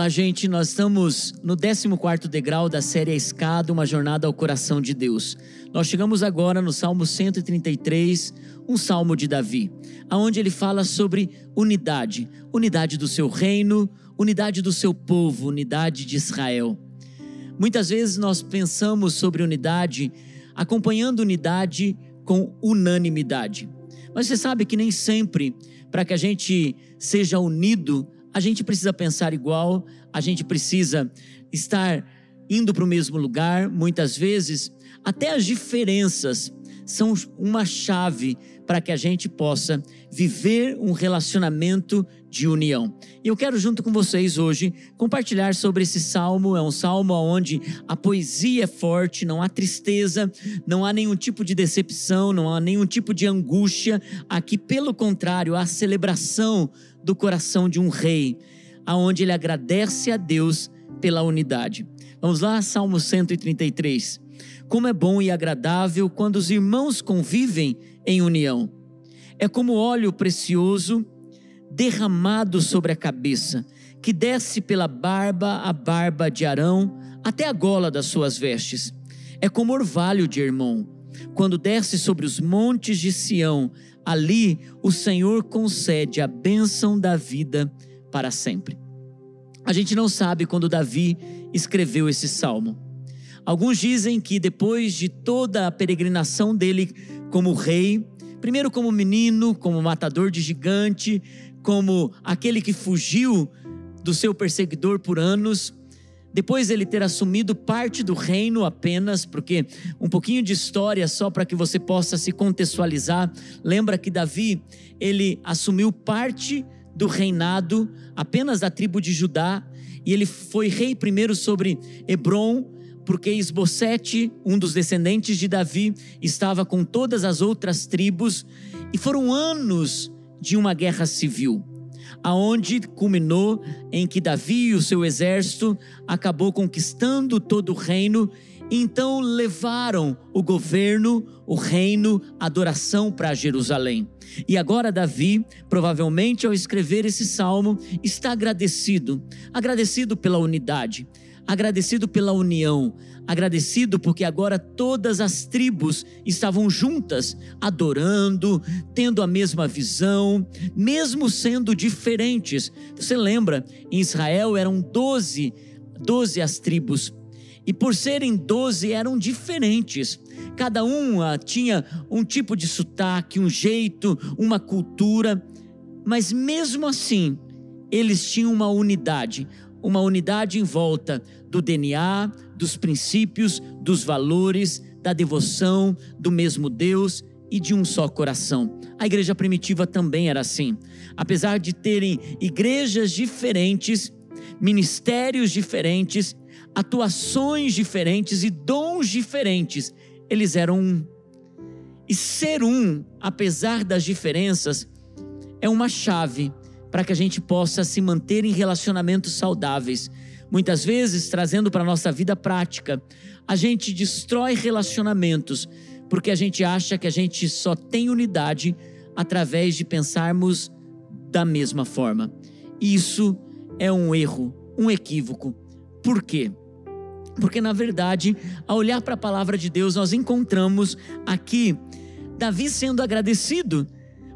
Olá, gente. Nós estamos no 14 degrau da série A Escada, uma jornada ao coração de Deus. Nós chegamos agora no Salmo 133, um salmo de Davi, aonde ele fala sobre unidade, unidade do seu reino, unidade do seu povo, unidade de Israel. Muitas vezes nós pensamos sobre unidade acompanhando unidade com unanimidade. Mas você sabe que nem sempre, para que a gente seja unido, a gente precisa pensar igual, a gente precisa estar indo para o mesmo lugar, muitas vezes, até as diferenças são uma chave para que a gente possa viver um relacionamento de união. E eu quero, junto com vocês hoje, compartilhar sobre esse salmo. É um salmo onde a poesia é forte, não há tristeza, não há nenhum tipo de decepção, não há nenhum tipo de angústia. Aqui, pelo contrário, há celebração do coração de um rei, aonde ele agradece a Deus pela unidade. Vamos lá, Salmo 133. Como é bom e agradável quando os irmãos convivem em união. É como óleo precioso derramado sobre a cabeça, que desce pela barba a barba de Arão até a gola das suas vestes. É como orvalho de Hermon, quando desce sobre os montes de Sião, ali o Senhor concede a bênção da vida para sempre. A gente não sabe quando Davi escreveu esse salmo. Alguns dizem que depois de toda a peregrinação dele como rei, primeiro como menino, como matador de gigante, como aquele que fugiu do seu perseguidor por anos, depois ele ter assumido parte do reino apenas, porque um pouquinho de história só para que você possa se contextualizar. Lembra que Davi, ele assumiu parte do reinado apenas da tribo de Judá, e ele foi rei primeiro sobre Hebron, porque Esbocete, um dos descendentes de Davi, estava com todas as outras tribos, e foram anos de uma guerra civil aonde culminou em que Davi e o seu exército acabou conquistando todo o reino, então levaram o governo, o reino, a adoração para Jerusalém. E agora Davi, provavelmente ao escrever esse salmo, está agradecido, agradecido pela unidade, agradecido pela união, agradecido porque agora todas as tribos estavam juntas, adorando, tendo a mesma visão, mesmo sendo diferentes. Você lembra, em Israel eram doze, doze as tribos, e por serem doze eram diferentes. Cada uma tinha um tipo de sotaque, um jeito, uma cultura, mas mesmo assim, eles tinham uma unidade, uma unidade em volta do DNA, dos princípios, dos valores, da devoção, do mesmo Deus e de um só coração. A igreja primitiva também era assim. Apesar de terem igrejas diferentes, ministérios diferentes, atuações diferentes e dons diferentes, eles eram um. E ser um, apesar das diferenças, é uma chave para que a gente possa se manter em relacionamentos saudáveis. Muitas vezes, trazendo para a nossa vida prática, a gente destrói relacionamentos porque a gente acha que a gente só tem unidade através de pensarmos da mesma forma. Isso é um erro, um equívoco. Por quê? Porque, na verdade, ao olhar para a palavra de Deus, nós encontramos aqui Davi sendo agradecido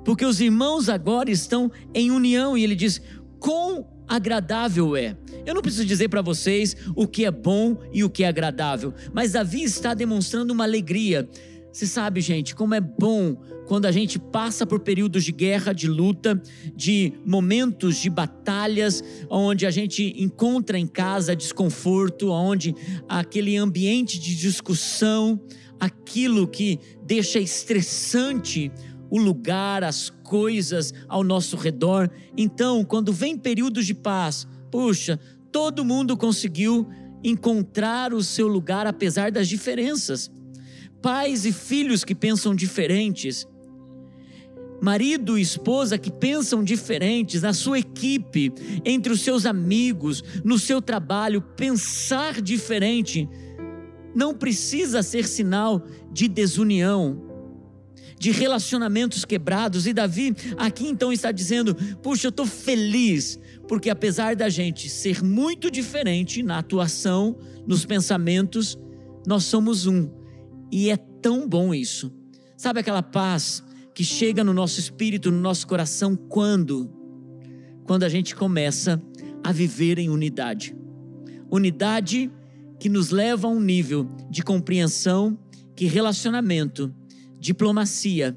porque os irmãos agora estão em união e ele diz: quão agradável é. Eu não preciso dizer para vocês o que é bom e o que é agradável, mas Davi está demonstrando uma alegria. Você sabe, gente, como é bom quando a gente passa por períodos de guerra, de luta, de momentos de batalhas, onde a gente encontra em casa desconforto, onde aquele ambiente de discussão, aquilo que deixa estressante o lugar, as coisas ao nosso redor. Então, quando vem períodos de paz, puxa, todo mundo conseguiu encontrar o seu lugar apesar das diferenças. Pais e filhos que pensam diferentes, marido e esposa que pensam diferentes, na sua equipe, entre os seus amigos, no seu trabalho, pensar diferente não precisa ser sinal de desunião de relacionamentos quebrados. E Davi aqui então está dizendo: Puxa, eu estou feliz, porque apesar da gente ser muito diferente na atuação, nos pensamentos, nós somos um. E é tão bom isso. Sabe aquela paz que chega no nosso espírito, no nosso coração, quando? Quando a gente começa a viver em unidade. Unidade que nos leva a um nível de compreensão que relacionamento, diplomacia,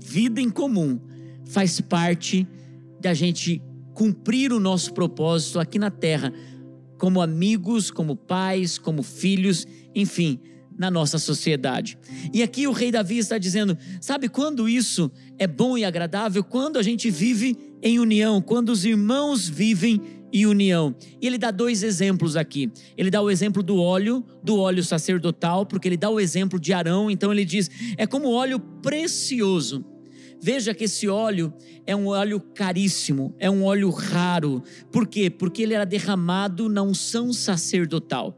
vida em comum faz parte da gente cumprir o nosso propósito aqui na terra, como amigos, como pais, como filhos, enfim, na nossa sociedade. E aqui o rei Davi está dizendo: sabe quando isso é bom e agradável? Quando a gente vive em união, quando os irmãos vivem em união. E ele dá dois exemplos aqui. Ele dá o exemplo do óleo, do óleo sacerdotal, porque ele dá o exemplo de Arão, então ele diz: é como óleo precioso. Veja que esse óleo é um óleo caríssimo, é um óleo raro. Por quê? Porque ele era derramado na unção sacerdotal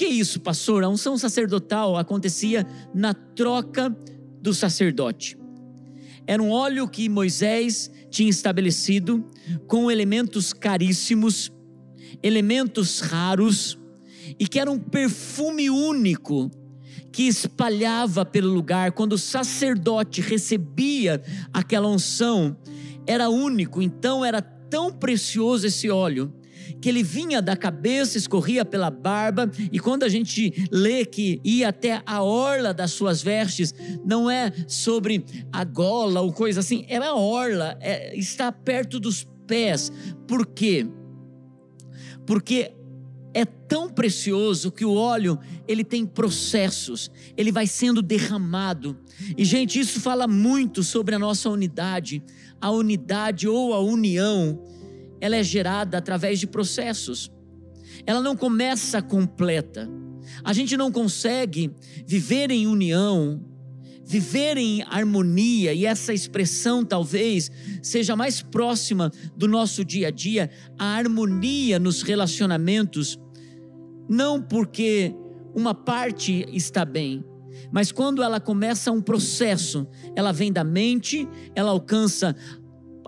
que é isso, pastor? A unção sacerdotal acontecia na troca do sacerdote. Era um óleo que Moisés tinha estabelecido com elementos caríssimos, elementos raros, e que era um perfume único que espalhava pelo lugar. Quando o sacerdote recebia aquela unção, era único, então era tão precioso esse óleo que ele vinha da cabeça, escorria pela barba, e quando a gente lê que ia até a orla das suas vestes, não é sobre a gola ou coisa assim, era a orla, é, está perto dos pés. Por quê? Porque é tão precioso que o óleo ele tem processos, ele vai sendo derramado. E gente, isso fala muito sobre a nossa unidade, a unidade ou a união ela é gerada através de processos. Ela não começa completa. A gente não consegue viver em união, viver em harmonia, e essa expressão talvez seja mais próxima do nosso dia a dia, a harmonia nos relacionamentos, não porque uma parte está bem, mas quando ela começa um processo, ela vem da mente, ela alcança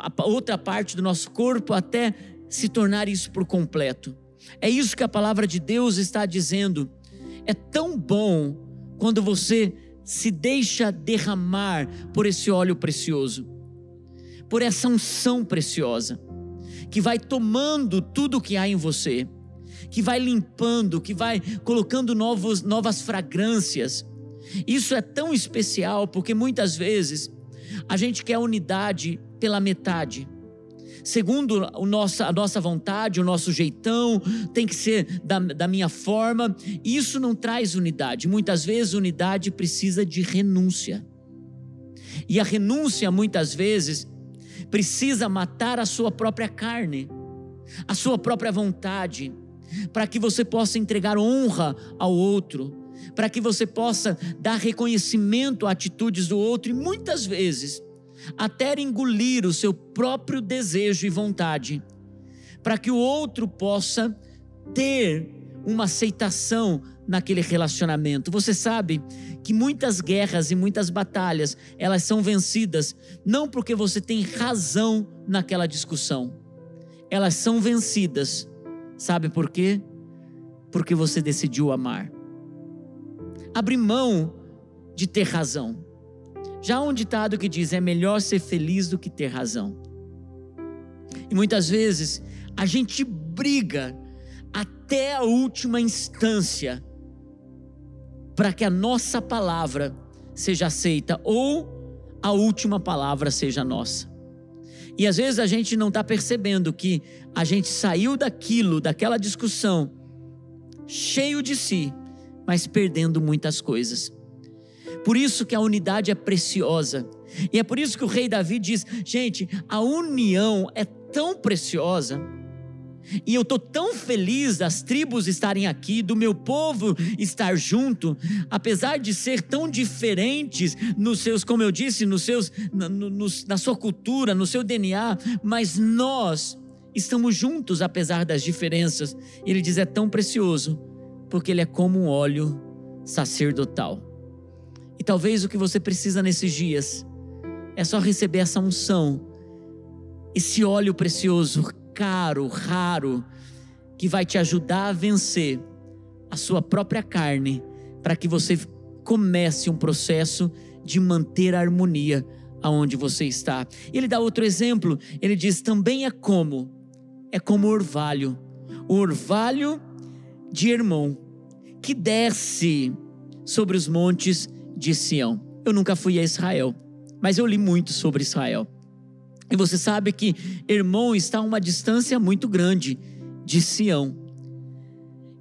a outra parte do nosso corpo até se tornar isso por completo. É isso que a palavra de Deus está dizendo. É tão bom quando você se deixa derramar por esse óleo precioso, por essa unção preciosa, que vai tomando tudo que há em você, que vai limpando, que vai colocando novos, novas fragrâncias. Isso é tão especial porque muitas vezes a gente quer unidade pela metade. Segundo o a nossa vontade, o nosso jeitão, tem que ser da, da minha forma. Isso não traz unidade. Muitas vezes, unidade precisa de renúncia. E a renúncia, muitas vezes, precisa matar a sua própria carne, a sua própria vontade, para que você possa entregar honra ao outro, para que você possa dar reconhecimento a atitudes do outro. E muitas vezes, até engolir o seu próprio desejo e vontade, para que o outro possa ter uma aceitação naquele relacionamento. Você sabe que muitas guerras e muitas batalhas, elas são vencidas não porque você tem razão naquela discussão. Elas são vencidas. Sabe por quê? Porque você decidiu amar. Abre mão de ter razão. Já há um ditado que diz: é melhor ser feliz do que ter razão. E muitas vezes a gente briga até a última instância para que a nossa palavra seja aceita ou a última palavra seja nossa. E às vezes a gente não está percebendo que a gente saiu daquilo, daquela discussão, cheio de si, mas perdendo muitas coisas. Por isso que a unidade é preciosa. E é por isso que o rei Davi diz: gente, a união é tão preciosa. E eu estou tão feliz das tribos estarem aqui, do meu povo estar junto, apesar de ser tão diferentes nos seus, como eu disse, nos seus, na, na sua cultura, no seu DNA, mas nós estamos juntos apesar das diferenças. Ele diz: é tão precioso, porque ele é como um óleo sacerdotal. E talvez o que você precisa nesses dias é só receber essa unção, esse óleo precioso, caro, raro, que vai te ajudar a vencer a sua própria carne, para que você comece um processo de manter a harmonia aonde você está. Ele dá outro exemplo, ele diz: também é como, é como orvalho, o orvalho de Hermon, que desce sobre os montes de Sião. Eu nunca fui a Israel, mas eu li muito sobre Israel. E você sabe que Hermon está a uma distância muito grande de Sião.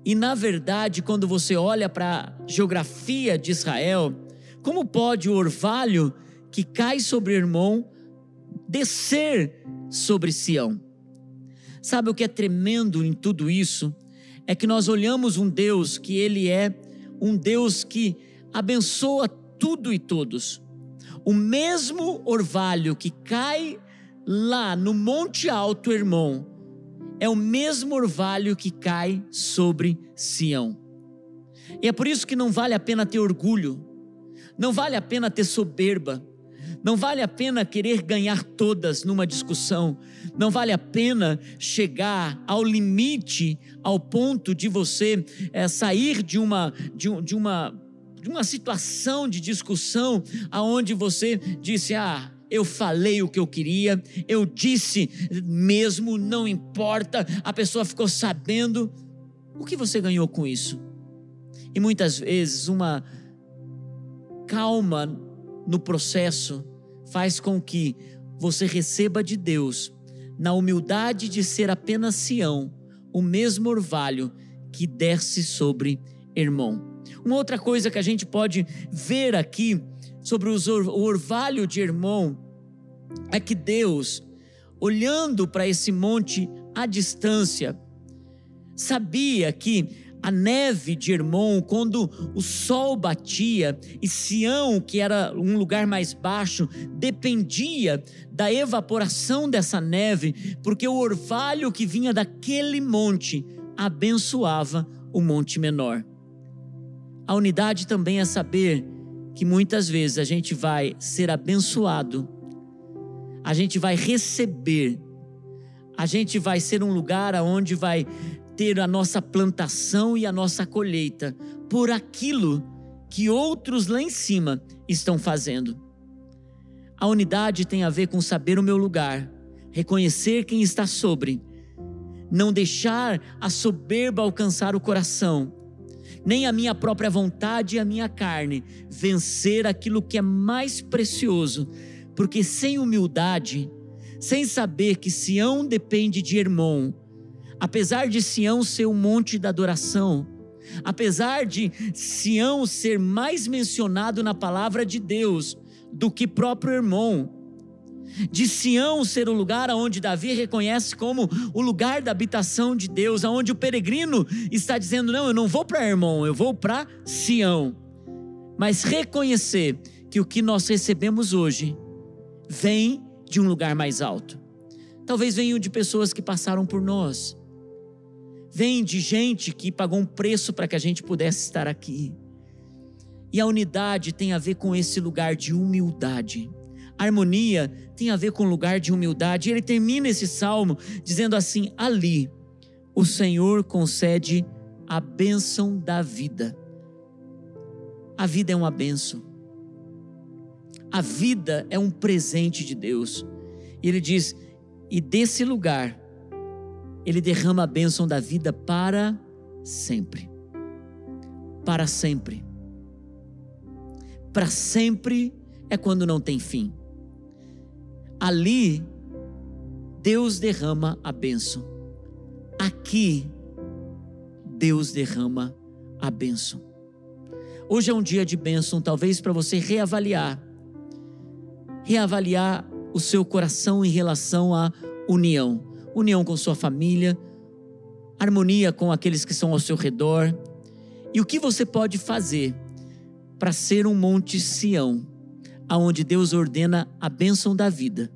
E na verdade, quando você olha para a geografia de Israel, como pode o orvalho que cai sobre Hermon descer sobre Sião? Sabe o que é tremendo em tudo isso? É que nós olhamos um Deus que ele é um Deus que abençoa tudo e todos. O mesmo orvalho que cai lá no Monte Alto Hermon é o mesmo orvalho que cai sobre Sião. E é por isso que não vale a pena ter orgulho, não vale a pena ter soberba, não vale a pena querer ganhar todas numa discussão, não vale a pena chegar ao limite, ao ponto de você é, sair de uma, de, de uma de uma situação de discussão aonde você disse: "Ah, eu falei o que eu queria, eu disse mesmo, não importa, a pessoa ficou sabendo. O que você ganhou com isso? E muitas vezes uma calma no processo faz com que você receba de Deus, na humildade de ser apenas Sião, o mesmo orvalho que desce sobre Hermon. Uma outra coisa que a gente pode ver aqui sobre o orvalho de Hermon é que Deus, olhando para esse monte à distância, sabia que a neve de Hermon, quando o sol batia, e Sião, que era um lugar mais baixo, dependia da evaporação dessa neve, porque o orvalho que vinha daquele monte abençoava o monte menor. A unidade também é saber que muitas vezes a gente vai ser abençoado, a gente vai receber, a gente vai ser um lugar onde vai ter a nossa plantação e a nossa colheita por aquilo que outros lá em cima estão fazendo. A unidade tem a ver com saber o meu lugar, reconhecer quem está sobre, não deixar a soberba alcançar o coração nem a minha própria vontade e a minha carne vencer aquilo que é mais precioso, porque sem humildade, sem saber que Sião depende de Hermon, apesar de Sião ser o monte da adoração, apesar de Sião ser mais mencionado na palavra de Deus do que próprio Hermon, de Sião ser o lugar onde Davi reconhece como o lugar da habitação de Deus, aonde o peregrino está dizendo: Não, eu não vou para Hermon, eu vou para Sião. Mas reconhecer que o que nós recebemos hoje vem de um lugar mais alto. Talvez venham de pessoas que passaram por nós, vem de gente que pagou um preço para que a gente pudesse estar aqui. E a unidade tem a ver com esse lugar de humildade harmonia tem a ver com lugar de humildade. Ele termina esse salmo dizendo assim: ali o Senhor concede a bênção da vida. A vida é uma bênção. A vida é um presente de Deus. E ele diz: e desse lugar, ele derrama a bênção da vida para sempre. Para sempre. Para sempre é quando não tem fim ali Deus derrama a bênção. Aqui Deus derrama a bênção. Hoje é um dia de bênção, talvez para você reavaliar, reavaliar o seu coração em relação à união, união com sua família, harmonia com aqueles que são ao seu redor, e o que você pode fazer para ser um monte Sião aonde Deus ordena a bênção da vida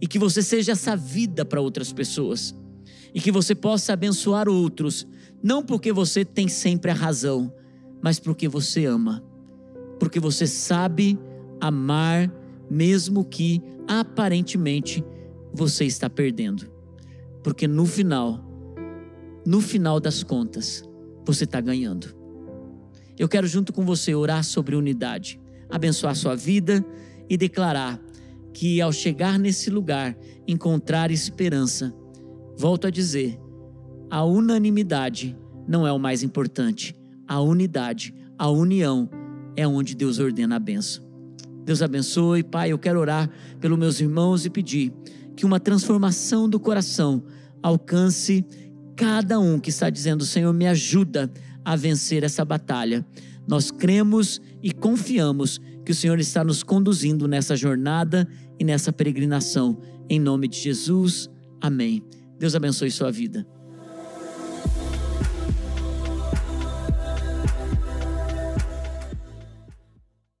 e que você seja essa vida para outras pessoas e que você possa abençoar outros, não porque você tem sempre a razão, mas porque você ama. porque você sabe amar, mesmo que aparentemente você está perdendo. Porque no final, no final das contas, você está ganhando. Eu quero, junto com você, orar sobre unidade, abençoar sua vida e declarar que ao chegar nesse lugar, encontrar esperança. Volto a dizer, a unanimidade não é o mais importante. A unidade, a união é onde Deus ordena a benção. Deus abençoe, Pai. Eu quero orar pelos meus irmãos e pedir que uma transformação do coração alcance cada um que está dizendo: Senhor, me ajuda a vencer essa batalha. Nós cremos e confiamos que o Senhor está nos conduzindo nessa jornada e nessa peregrinação. Em nome de Jesus, amém. Deus abençoe sua vida.